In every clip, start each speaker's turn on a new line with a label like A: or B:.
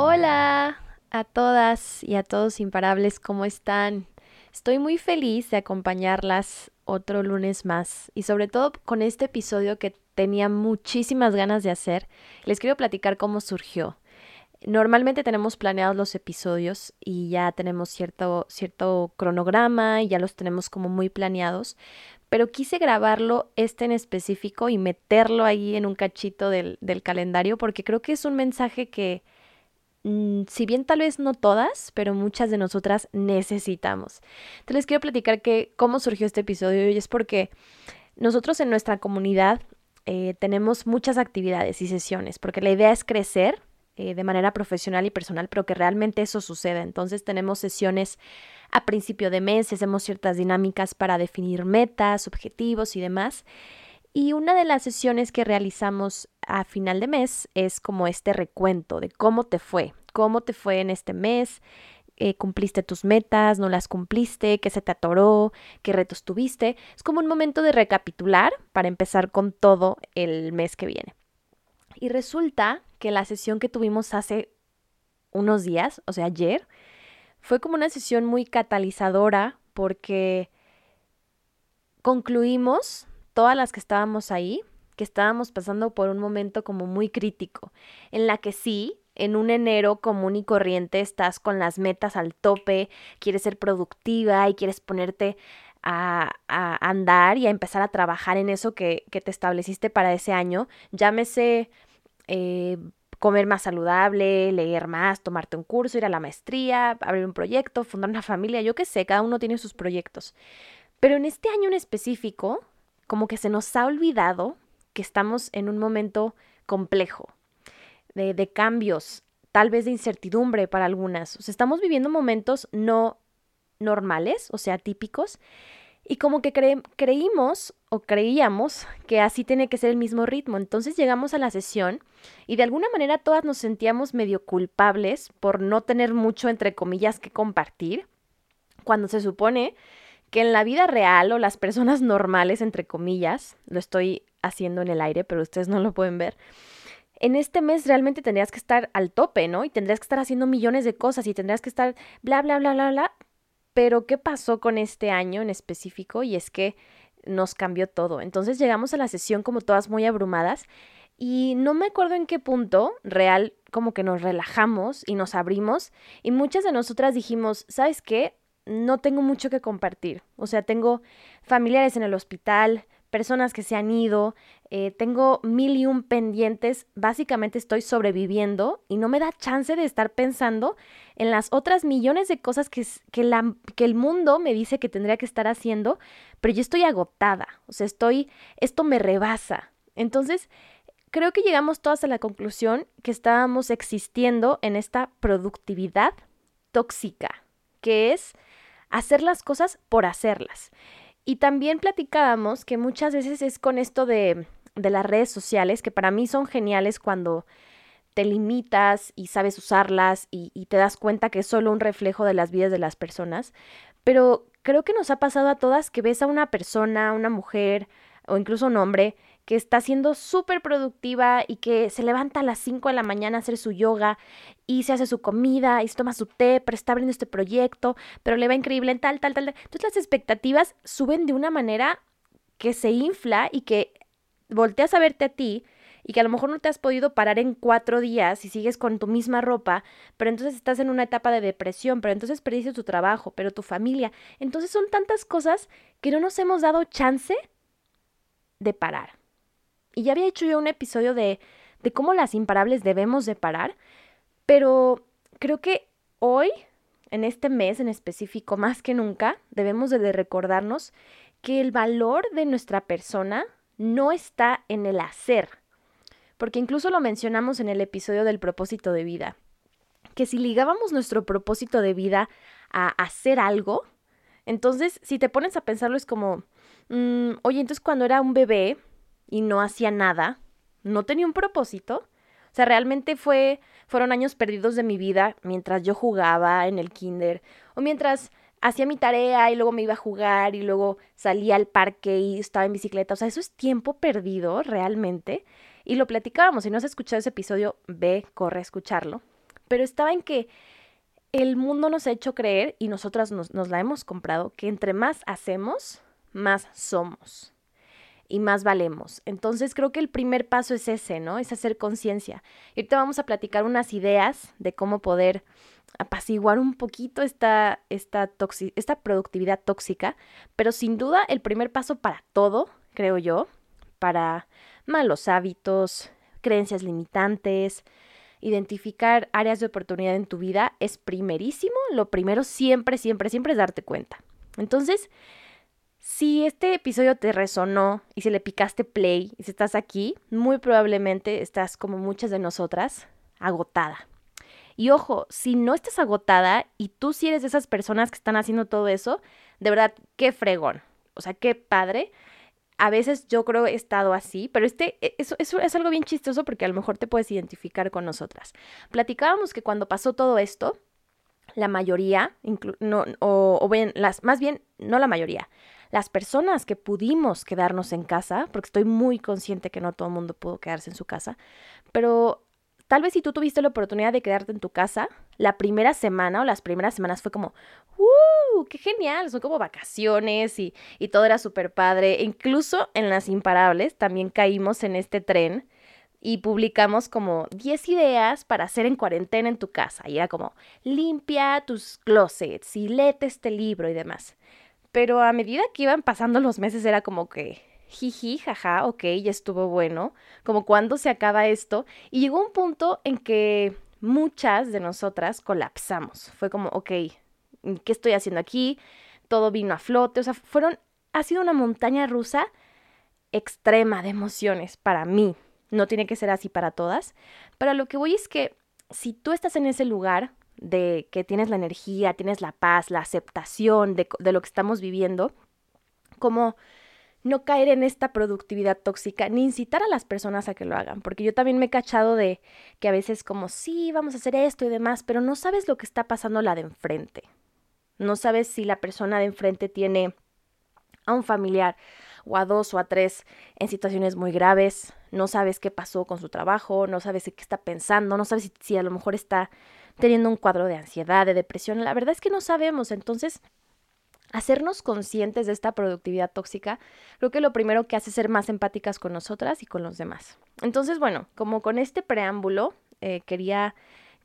A: Hola a todas y a todos imparables, ¿cómo están? Estoy muy feliz de acompañarlas otro lunes más y sobre todo con este episodio que tenía muchísimas ganas de hacer. Les quiero platicar cómo surgió. Normalmente tenemos planeados los episodios y ya tenemos cierto, cierto cronograma y ya los tenemos como muy planeados, pero quise grabarlo este en específico y meterlo ahí en un cachito del, del calendario porque creo que es un mensaje que, si bien tal vez no todas, pero muchas de nosotras necesitamos. Entonces les quiero platicar que cómo surgió este episodio y es porque nosotros en nuestra comunidad eh, tenemos muchas actividades y sesiones, porque la idea es crecer eh, de manera profesional y personal, pero que realmente eso suceda. Entonces tenemos sesiones a principio de mes, hacemos ciertas dinámicas para definir metas, objetivos y demás. Y una de las sesiones que realizamos a final de mes es como este recuento de cómo te fue, cómo te fue en este mes, eh, cumpliste tus metas, no las cumpliste, qué se te atoró, qué retos tuviste. Es como un momento de recapitular para empezar con todo el mes que viene. Y resulta que la sesión que tuvimos hace unos días, o sea, ayer, fue como una sesión muy catalizadora porque concluimos, todas las que estábamos ahí, que estábamos pasando por un momento como muy crítico, en la que sí, en un enero común y corriente estás con las metas al tope, quieres ser productiva y quieres ponerte a, a andar y a empezar a trabajar en eso que, que te estableciste para ese año, llámese eh, comer más saludable, leer más, tomarte un curso, ir a la maestría, abrir un proyecto, fundar una familia, yo qué sé, cada uno tiene sus proyectos. Pero en este año en específico, como que se nos ha olvidado que estamos en un momento complejo, de, cambios, tal vez de incertidumbre para algunas. O sea, estamos viviendo momentos no normales, o sea, típicos, y como que creímos o creíamos que así tiene que ser el mismo ritmo. Entonces llegamos a la sesión y de alguna manera todas nos sentíamos medio culpables por no tener mucho, entre comillas, que compartir, cuando se supone que en la vida real o las personas normales, entre comillas, lo estoy haciendo en el aire, pero ustedes no lo pueden ver, en este mes realmente tendrías que estar al tope, ¿no? Y tendrías que estar haciendo millones de cosas y tendrías que estar bla, bla, bla, bla, bla, pero, ¿qué pasó con este año en específico? Y es que nos cambió todo. Entonces llegamos a la sesión como todas muy abrumadas y no me acuerdo en qué punto real como que nos relajamos y nos abrimos y muchas de nosotras dijimos, ¿sabes qué? No tengo mucho que compartir. O sea, tengo familiares en el hospital, personas que se han ido, eh, tengo mil y un pendientes, básicamente estoy sobreviviendo y no me da chance de estar pensando en las otras millones de cosas que, que, la, que el mundo me dice que tendría que estar haciendo, pero yo estoy agotada, o sea, estoy, esto me rebasa. Entonces, creo que llegamos todas a la conclusión que estábamos existiendo en esta productividad tóxica, que es hacer las cosas por hacerlas. Y también platicábamos que muchas veces es con esto de, de las redes sociales, que para mí son geniales cuando te limitas y sabes usarlas y, y, te das cuenta que es solo un reflejo de las vidas de las personas. Pero creo que nos ha pasado a todas que ves a una persona, una mujer o incluso un hombre que está siendo súper productiva y que se levanta a las 5 de la mañana a hacer su yoga y se hace su comida y se toma su té, pero está abriendo este proyecto, pero le va increíble en tal, tal, tal. Entonces las expectativas suben de una manera que se infla y que volteas a verte a ti y que a lo mejor no te has podido parar en cuatro días y sigues con tu misma ropa, pero entonces estás en una etapa de depresión, pero entonces perdiste tu trabajo, pero tu familia. Entonces son tantas cosas que no nos hemos dado chance de parar. Y ya había hecho yo un episodio de, de cómo las imparables debemos de parar, pero creo que hoy, en este mes en específico, más que nunca, debemos de recordarnos que el valor de nuestra persona no está en el hacer. porque incluso lo mencionamos en el episodio del propósito de vida, que si ligábamos nuestro propósito de vida a hacer algo, entonces si te pones a pensarlo es como, mm, oye, entonces cuando era un bebé y no hacía nada, no tenía un propósito. O sea, realmente fue, fueron años perdidos de mi vida mientras yo jugaba en el kinder o mientras hacía mi tarea y luego me iba a jugar y luego salía al parque y estaba en bicicleta. O sea, eso es tiempo perdido realmente. Y lo platicábamos. Si no has escuchado ese episodio, ve, corre a escucharlo. Pero estaba en que el mundo nos ha hecho creer y nosotras nos, nos la hemos comprado que entre más hacemos, más somos y más valemos. Entonces creo que el primer paso es ese, ¿no? Es hacer conciencia. Y ahorita vamos a platicar unas ideas de cómo poder apaciguar un poquito esta, esta, esta productividad tóxica, pero sin duda el primer paso para todo, creo yo, para malos hábitos, creencias limitantes, identificar áreas de oportunidad en tu vida es primerísimo. Lo primero siempre, siempre, siempre es darte cuenta. Entonces, si este episodio te resonó y si le picaste play y si estás aquí, muy probablemente estás como muchas de nosotras, agotada. Y ojo, si no estás agotada y tú si eres de esas personas que están haciendo todo eso, de verdad, qué fregón. O sea, qué padre. A veces yo creo he estado así, pero este, e, eso, es algo bien chistoso porque a lo mejor te puedes identificar con nosotras. Platicábamos que cuando pasó todo esto, la mayoría, no, o, o bien, las, más bien, no la mayoría, las personas que pudimos quedarnos en casa, porque estoy muy consciente que no todo el mundo pudo quedarse en su casa, pero tal vez si tú tuviste la oportunidad de quedarte en tu casa, la primera semana o las primeras semanas fue como, ¡uh! ¡Qué genial! Son como vacaciones y, y todo era súper padre. Incluso en las imparables también caímos en este tren y publicamos como 10 ideas para hacer en cuarentena en tu casa. Y era como, limpia tus closets y léete este libro y demás. Pero a medida que iban pasando los meses era como que, jiji, jaja, ok, ya estuvo bueno, como cuando se acaba esto. Y llegó un punto en que muchas de nosotras colapsamos. Fue como, ok, ¿qué estoy haciendo aquí? Todo vino a flote, o sea, fueron, ha sido una montaña rusa extrema de emociones para mí. No tiene que ser así para todas, pero lo que voy es que si tú estás en ese lugar de que tienes la energía, tienes la paz, la aceptación de, de lo que estamos viviendo, como no caer en esta productividad tóxica ni incitar a las personas a que lo hagan, porque yo también me he cachado de que a veces como sí, vamos a hacer esto y demás, pero no sabes lo que está pasando la de enfrente. No sabes si la persona de enfrente tiene a un familiar o a dos o a tres en situaciones muy graves, no sabes qué pasó con su trabajo, no sabes qué está pensando, no sabes si, a lo mejor está teniendo un cuadro de ansiedad, de depresión. La verdad es que no sabemos. Entonces, hacernos conscientes de esta productividad tóxica, creo que lo primero que hace es ser más empáticas con nosotras y con los demás. Entonces, bueno, como con este preámbulo, eh, quería,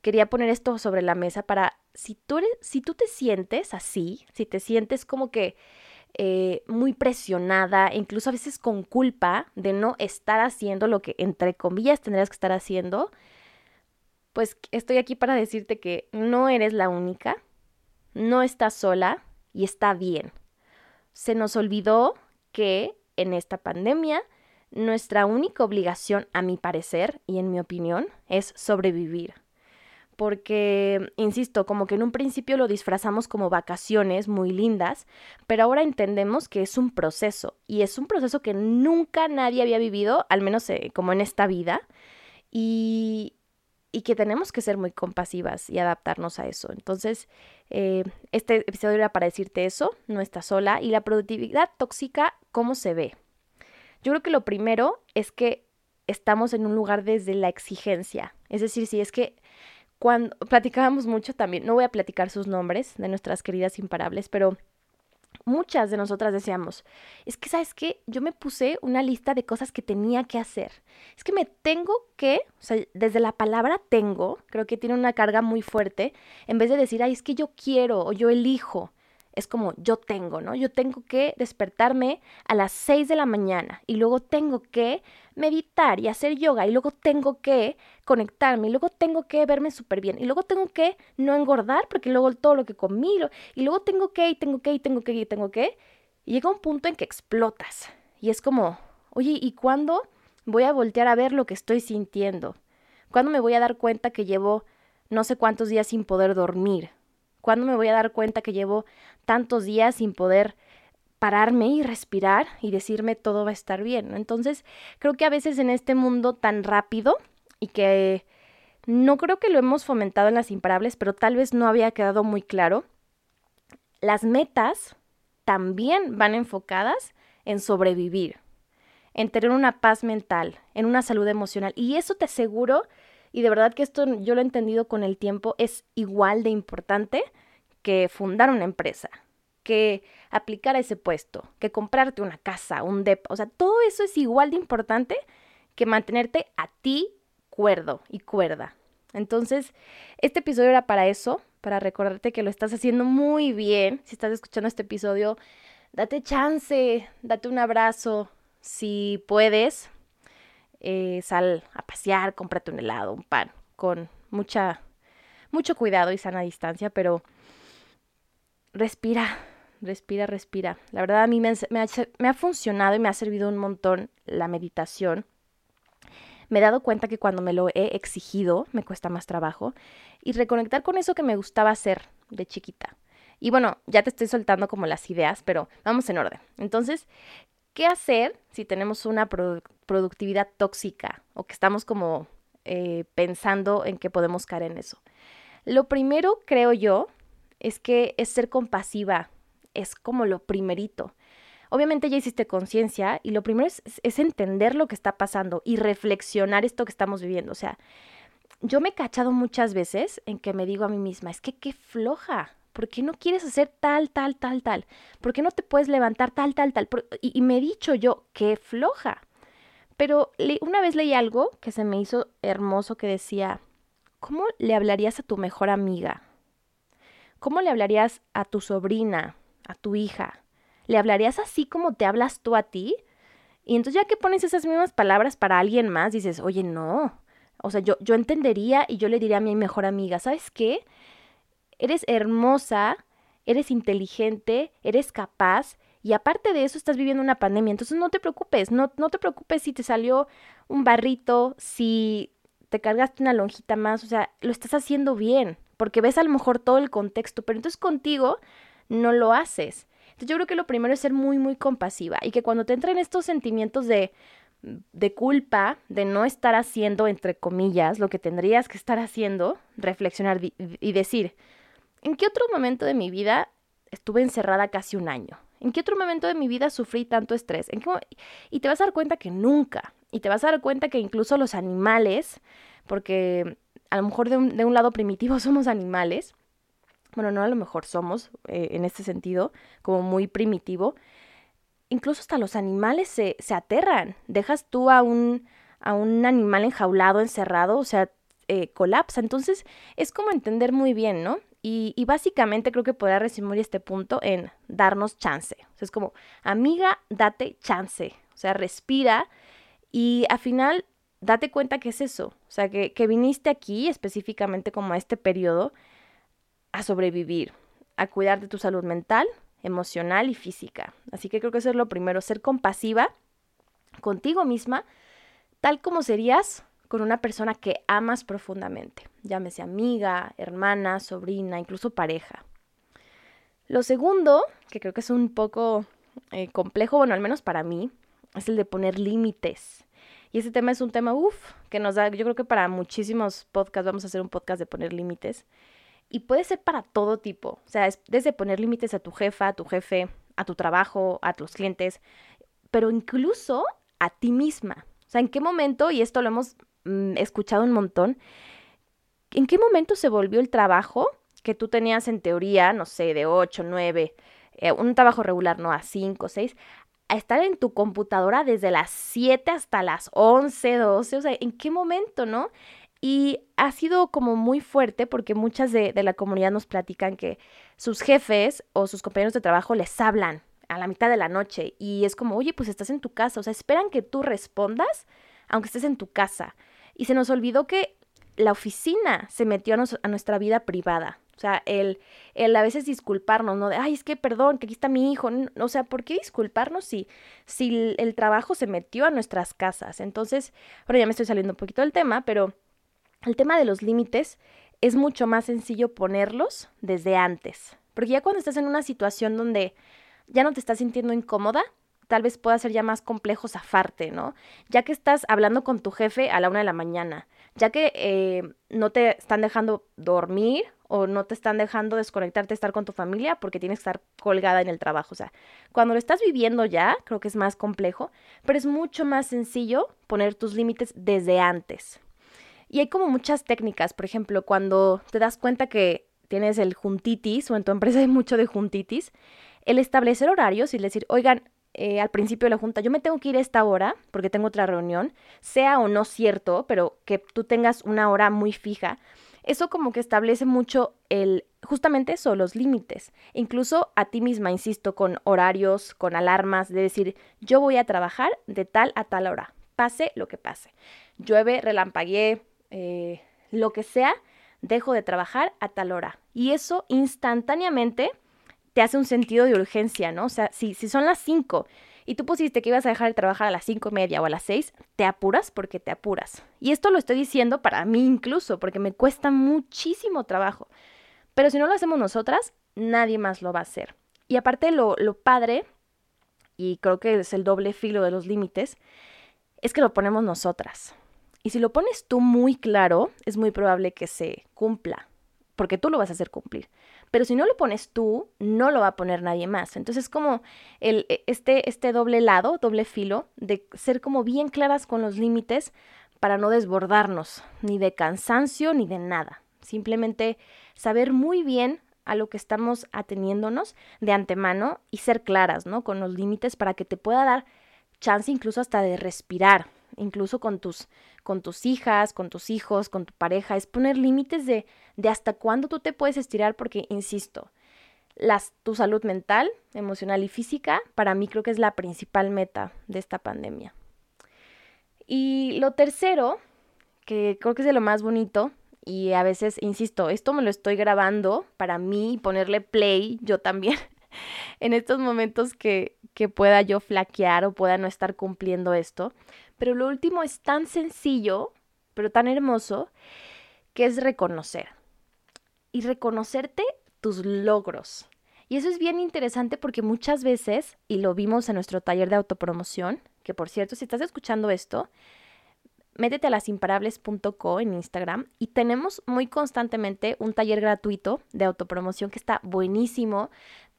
A: quería poner esto sobre la mesa para, si tú, eres, si tú te sientes así, si te sientes como que eh, muy presionada, incluso a veces con culpa de no estar haciendo lo que, entre comillas, tendrías que estar haciendo, pues estoy aquí para decirte que no eres la única, no estás sola y está bien. Se nos olvidó que en esta pandemia nuestra única obligación, a mi parecer y en mi opinión, es sobrevivir. Porque, insisto, como que en un principio lo disfrazamos como vacaciones muy lindas, pero ahora entendemos que es un proceso y es un proceso que nunca nadie había vivido, al menos eh, como en esta vida. Y, y que tenemos que ser muy compasivas y adaptarnos a eso. Entonces, eh, este episodio era para decirte eso, no estás sola. Y la productividad tóxica, ¿cómo se ve? Yo creo que lo primero es que estamos en un lugar desde la exigencia. Es decir, si es que cuando platicábamos mucho también, no voy a platicar sus nombres de nuestras queridas imparables, pero muchas de nosotras decíamos, es que, ¿sabes qué? Yo me puse una lista de cosas que tenía que hacer. Es que me tengo que, o sea, desde la palabra tengo, creo que tiene una carga muy fuerte, en vez de decir, ay, es que yo quiero o yo elijo es como yo tengo, ¿no? Yo tengo que despertarme a las 6 de la mañana y luego tengo que meditar y hacer yoga y luego tengo que conectarme y luego tengo que verme súper bien y luego tengo que no engordar porque luego todo lo que comí y luego tengo que y tengo que y tengo que y tengo que y llega un punto en que explotas y es como, oye, ¿y cuándo voy a voltear a ver lo que estoy sintiendo? ¿Cuándo me voy a dar cuenta que llevo no sé cuántos días sin poder dormir? ¿Cuándo me voy a dar cuenta que llevo tantos días sin poder pararme y respirar y decirme todo va a estar bien? Entonces, creo que a veces en este mundo tan rápido y que no creo que lo hemos fomentado en las imparables, pero tal vez no había quedado muy claro, las metas también van enfocadas en sobrevivir, en tener una paz mental, en una salud emocional. Y eso te aseguro, y de verdad que esto yo lo he entendido con el tiempo, es igual de importante que fundar una empresa, que aplicar a ese puesto, que comprarte una casa, un DEP. O sea, todo eso es igual de importante que mantenerte a ti cuerdo y cuerda. Entonces, este episodio era para eso, para recordarte que lo estás haciendo muy bien. Si estás escuchando este episodio, date chance, date un abrazo. Si puedes, eh, sal a pasear, cómprate un helado, un pan, con mucha, mucho cuidado y sana distancia, pero respira, respira, respira. La verdad a mí me, me ha funcionado y me ha servido un montón la meditación me he dado cuenta que cuando me lo he exigido me cuesta más trabajo y reconectar con eso que me gustaba hacer de chiquita. Y bueno, ya te estoy soltando como las ideas, pero vamos en orden. Entonces, ¿qué hacer si tenemos una productividad tóxica o que estamos como eh, pensando en que podemos caer en eso? Lo primero, creo yo, es que es ser compasiva, es como lo primerito. Obviamente ya hiciste conciencia y lo primero es, entender lo que está pasando y reflexionar esto que estamos viviendo. O sea, yo me he cachado muchas veces en que me digo a mí misma, es que qué floja, ¿por qué no quieres hacer tal, tal, tal, tal? ¿Por qué no te puedes levantar tal, tal, tal? Y, me he dicho yo, qué floja. Pero una vez leí algo que se me hizo hermoso que decía, ¿cómo le hablarías a tu mejor amiga? ¿Cómo le hablarías a tu sobrina, a tu hija? ¿Le hablarías así como te hablas tú a ti? Y entonces ya que pones esas mismas palabras para alguien más, dices, oye, no. O sea, yo, yo entendería y yo le diría a mi mejor amiga, ¿sabes qué? Eres hermosa, eres inteligente, eres capaz y aparte de eso estás viviendo una pandemia. Entonces no te preocupes, no, no te preocupes si te salió un barrito, si te cargaste una lonjita más, o sea, lo estás haciendo bien, porque ves a lo mejor todo el contexto, pero entonces contigo no lo haces. Entonces yo creo que lo primero es ser muy, muy compasiva y que cuando te entren estos sentimientos de, de culpa, de no estar haciendo, entre comillas, lo que tendrías que estar haciendo, reflexionar y decir, ¿en qué otro momento de mi vida estuve encerrada casi un año? ¿En qué otro momento de mi vida sufrí tanto estrés? ¿En Y te vas a dar cuenta que nunca. Y te vas a dar cuenta que incluso los animales, porque a lo mejor de un, de un lado primitivo somos animales, bueno, no a lo mejor somos eh, en este sentido, como muy primitivo, incluso hasta los animales se, se aterran. Dejas tú a un, a un animal enjaulado, encerrado, o sea, eh, colapsa. Entonces, es como entender muy bien, ¿no? Y, básicamente creo que podría resumir este punto en darnos chance. Es como, amiga, date chance. O sea, respira y al final date cuenta que es eso. O sea, que, que viniste aquí específicamente como a este periodo a sobrevivir, a cuidar de tu salud mental, emocional y física. Así que creo que eso es lo primero, ser compasiva contigo misma, tal como serías con una persona que amas profundamente, llámese amiga, hermana, sobrina, incluso pareja. Lo segundo, que creo que es un poco eh, complejo, bueno, al menos para mí, es el de poner límites. Y ese tema es un tema, uff, que nos da, yo creo que para muchísimos podcasts vamos a hacer un podcast de poner límites. Y puede ser para todo tipo, o sea, es desde poner límites a tu jefa, a tu jefe, a tu trabajo, a tus clientes, pero incluso a ti misma. O sea, ¿en qué momento, y esto lo hemos mm, escuchado un montón, ¿en qué momento se volvió el trabajo que tú tenías en teoría, no sé, de 8, 9, eh, un trabajo regular, no, a 5, 6, a estar en tu computadora desde las 7 hasta las 11, 12, o sea, ¿en qué momento, no? Y ha sido como muy fuerte porque muchas de, la comunidad nos platican que sus jefes o sus compañeros de trabajo les hablan a la mitad de la noche y es como, oye, pues estás en tu casa, o sea, esperan que tú respondas aunque estés en tu casa. Y se nos olvidó que la oficina se metió a, nuestra vida privada. O sea, el, el a veces disculparnos, ¿no? De, ay, es que perdón, que aquí está mi hijo. O sea, ¿por qué disculparnos si, si el, trabajo se metió a nuestras casas? Entonces, ahora ya me estoy saliendo un poquito del tema, pero el tema de los límites es mucho más sencillo ponerlos desde antes. Porque ya cuando estás en una situación donde ya no te estás sintiendo incómoda, tal vez pueda ser ya más complejo zafarte, ¿no? Ya que estás hablando con tu jefe a la una de la mañana, ya que eh, no te están dejando dormir o no te están dejando desconectarte, estar con tu familia porque tienes que estar colgada en el trabajo. O sea, cuando lo estás viviendo ya, creo que es más complejo, pero es mucho más sencillo poner tus límites desde antes. Y hay como muchas técnicas, por ejemplo, cuando te das cuenta que tienes el juntitis o en tu empresa hay mucho de juntitis, el establecer horarios y decir, oigan, eh, al principio de la junta, yo me tengo que ir a esta hora porque tengo otra reunión, sea o no cierto, pero que tú tengas una hora muy fija, eso como que establece mucho el, justamente eso, los límites. Incluso a ti misma, insisto, con horarios, con alarmas, de decir, yo voy a trabajar de tal a tal hora, pase lo que pase. Llueve, relampaguee, eh, lo que sea, dejo de trabajar a tal hora. Y eso instantáneamente te hace un sentido de urgencia, ¿no? O sea, si, si son las 5 y tú pusiste que ibas a dejar de trabajar a las cinco y media o a las 6, te apuras porque te apuras. Y esto lo estoy diciendo para mí incluso, porque me cuesta muchísimo trabajo. Pero si no lo hacemos nosotras, nadie más lo va a hacer. Y aparte lo, lo padre, y creo que es el doble filo de los límites, es que lo ponemos nosotras. Y si lo pones tú muy claro, es muy probable que se cumpla, porque tú lo vas a hacer cumplir. Pero si no lo pones tú, no lo va a poner nadie más. Entonces, como el, e, este, este doble lado, doble filo, de ser como bien claras con los límites para no desbordarnos, ni de cansancio, ni de nada. Simplemente saber muy bien a lo que estamos ateniéndonos de antemano y ser claras, ¿no? Con los límites para que te pueda dar chance incluso hasta de respirar, incluso con tus, con tus hijas, con tus hijos, con tu pareja, es poner límites de, de hasta cuándo tú te puedes estirar, porque, insisto, las, tu salud mental, emocional y física, para mí creo que es la principal meta de esta pandemia. Y lo tercero, que creo que es de lo más bonito, y a veces, insisto, esto me lo estoy grabando para mí, ponerle play yo también, en estos momentos que, que pueda yo flaquear o pueda no estar cumpliendo esto. Pero lo último es tan sencillo, pero tan hermoso, que es reconocer. Y reconocerte tus logros. Y eso es bien interesante porque muchas veces, y lo vimos en nuestro taller de autopromoción, que por cierto, si estás escuchando esto, métete a lasimparables.co en Instagram y tenemos muy constantemente un taller gratuito de autopromoción que está buenísimo.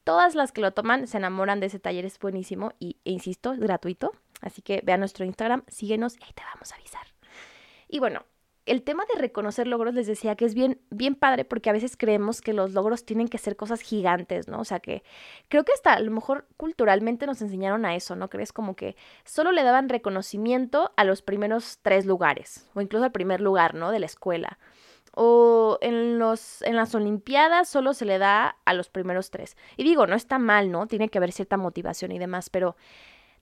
A: Todas las que lo toman se enamoran de ese taller, es buenísimo y, e insisto, es gratuito. Así que ve a nuestro Instagram, síguenos y te vamos a avisar. Y bueno, el tema de reconocer logros les decía que es bien, bien padre porque a veces creemos que los logros tienen que ser cosas gigantes, ¿no? O sea que creo que hasta a lo mejor culturalmente nos enseñaron a eso, ¿no? Crees como que solo le daban reconocimiento a los primeros tres lugares o incluso al primer lugar, ¿no? De la escuela. O en, los, en las Olimpiadas solo se le da a los primeros tres. Y digo, no está mal, ¿no? Tiene que haber cierta motivación y demás, pero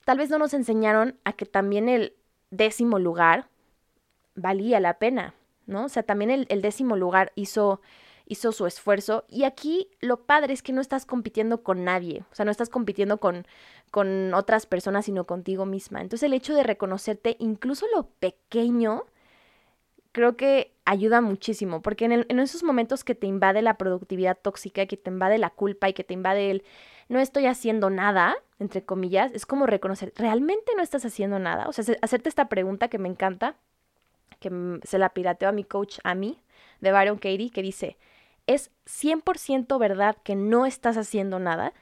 A: tal vez no nos enseñaron a que también el décimo lugar valía la pena, ¿no? O sea, también el, décimo lugar hizo, hizo su esfuerzo. Y aquí lo padre es que no estás compitiendo con nadie, o sea, no estás compitiendo con, con otras personas, sino contigo misma. Entonces el hecho de reconocerte, incluso lo pequeño, creo que ayuda muchísimo, porque en, en, esos momentos que te invade la productividad tóxica, que te invade la culpa y que te invade el no estoy haciendo nada, entre comillas, es como reconocer, realmente no estás haciendo nada. O sea, hacerte esta pregunta que me encanta, que se la pirateó a mi coach, a mí, de Byron Katie, que dice, ¿es 100% verdad que no estás haciendo nada?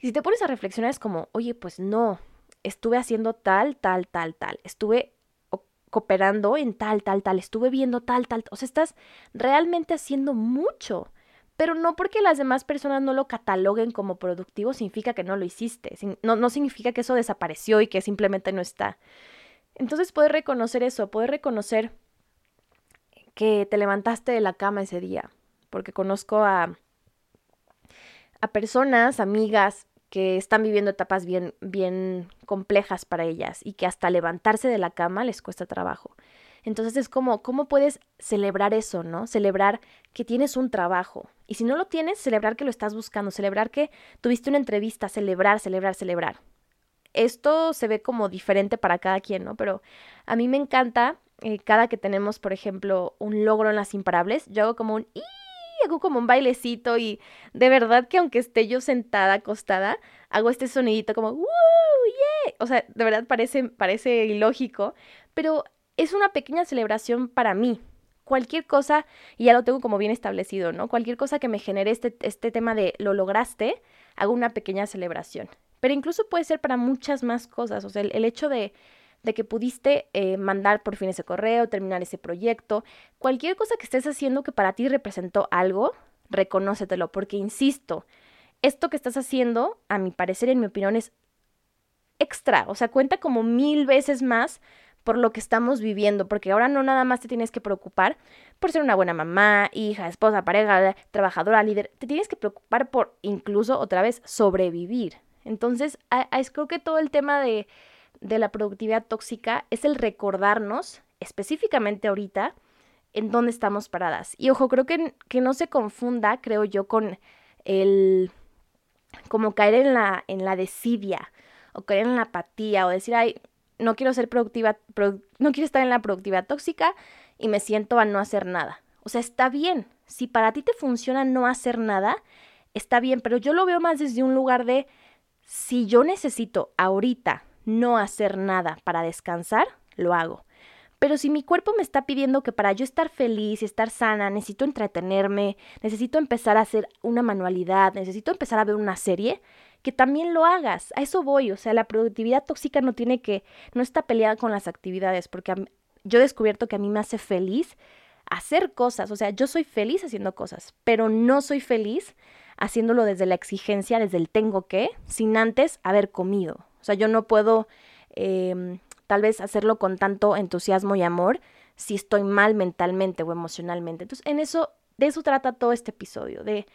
A: Y si te pones a reflexionar es como, oye, pues no, estuve haciendo tal, tal, tal, tal, estuve cooperando en tal, tal, tal, estuve viendo tal, tal, o sea, estás realmente haciendo mucho. Pero no porque las demás personas no lo cataloguen como productivo significa que no lo hiciste, no, no significa que eso desapareció y que simplemente no está. Entonces puedes reconocer eso, puedes reconocer que te levantaste de la cama ese día, porque conozco a, a personas, amigas, que están viviendo etapas bien, bien complejas para ellas y que hasta levantarse de la cama les cuesta trabajo. Entonces es como, ¿cómo puedes celebrar eso, no? Celebrar que tienes un trabajo. Y si no lo tienes, celebrar que lo estás buscando, celebrar que tuviste una entrevista, celebrar, celebrar, celebrar. Esto se ve como diferente para cada quien, ¿no? Pero a mí me encanta eh, cada que tenemos, por ejemplo, un logro en las imparables, yo hago como un hago como un bailecito y de verdad que aunque esté yo sentada, acostada, hago este sonidito como ¡Woo! ¡Yeah! O sea, de verdad parece, parece ilógico, pero es una pequeña celebración para mí. Cualquier cosa, y ya lo tengo como bien establecido, ¿no? Cualquier cosa que me genere este, este tema de lo lograste, hago una pequeña celebración. Pero incluso puede ser para muchas más cosas. O sea, el, hecho de, de, que pudiste eh, mandar por fin ese correo, terminar ese proyecto, cualquier cosa que estés haciendo que para ti representó algo, reconócetelo, porque insisto, esto que estás haciendo, a mi parecer, en mi opinión, es extra, o sea, cuenta como mil veces más por lo que estamos viviendo, porque ahora no nada más te tienes que preocupar por ser una buena mamá, hija, esposa, pareja, trabajadora, líder, te tienes que preocupar por incluso otra vez sobrevivir. Entonces, creo que todo el tema de, de la productividad tóxica es el recordarnos, específicamente ahorita, en dónde estamos paradas. Y ojo, creo que, que no se confunda, creo yo, con el como caer en la, en la desidia o caer en la apatía o decir, ay, no quiero ser productiva, no quiero estar en la productividad tóxica y me siento a no hacer nada. O sea, está bien. Si para ti te funciona no hacer nada, está bien, pero yo lo veo más desde un lugar de si yo necesito ahorita no hacer nada para descansar, lo hago. Pero si mi cuerpo me está pidiendo que para yo estar feliz y estar sana, necesito entretenerme, necesito empezar a hacer una manualidad, necesito empezar a ver una serie, que también lo hagas. A eso voy, o sea, la productividad tóxica no tiene que, no está peleada con las actividades, porque yo he descubierto que a mí me hace feliz hacer cosas, o sea, yo soy feliz haciendo cosas, pero no soy feliz haciéndolo desde la exigencia, desde el tengo que, sin antes haber comido. O sea, yo no puedo em, tal vez hacerlo con tanto entusiasmo y amor si estoy mal mentalmente o emocionalmente. Entonces, en eso, de eso trata todo este episodio, de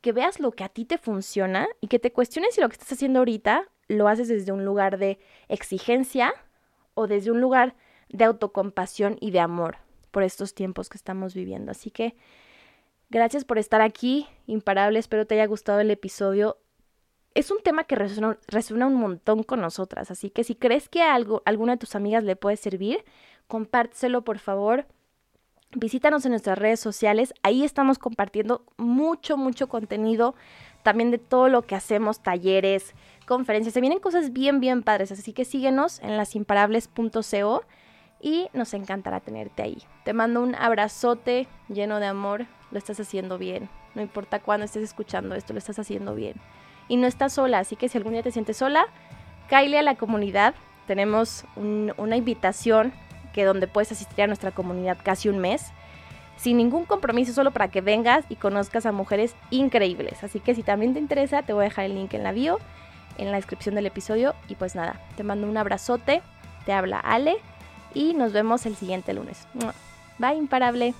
A: que veas lo que a ti te funciona y que te cuestiones si lo que estás haciendo ahorita lo haces desde un lugar de exigencia o desde un lugar de autocompasión y de amor por estos tiempos que estamos viviendo. Así que gracias por estar aquí, imparable, espero te haya gustado el episodio. Es un tema que resuena, un montón con nosotras, así que si crees que a algo, alguna de tus amigas le puede servir, compártelo por favor Visítanos en nuestras redes sociales, ahí estamos compartiendo mucho, mucho contenido, también de todo lo que hacemos, talleres, conferencias, se vienen cosas bien, bien padres, así que síguenos en lasimparables.co y nos encantará tenerte ahí. Te mando un abrazote lleno de amor, lo estás haciendo bien, no importa cuándo estés escuchando esto, lo estás haciendo bien. Y no estás sola, así que si algún día te sientes sola, cáile a la comunidad, tenemos una invitación que donde puedes asistir a nuestra comunidad casi un mes sin ningún compromiso, solo para que vengas y conozcas a mujeres increíbles. Así que si también te interesa, te voy a dejar el link en la bio, en la descripción del episodio. Y pues nada, te mando un abrazote, te habla Ale y nos vemos el siguiente lunes. Bye, imparable.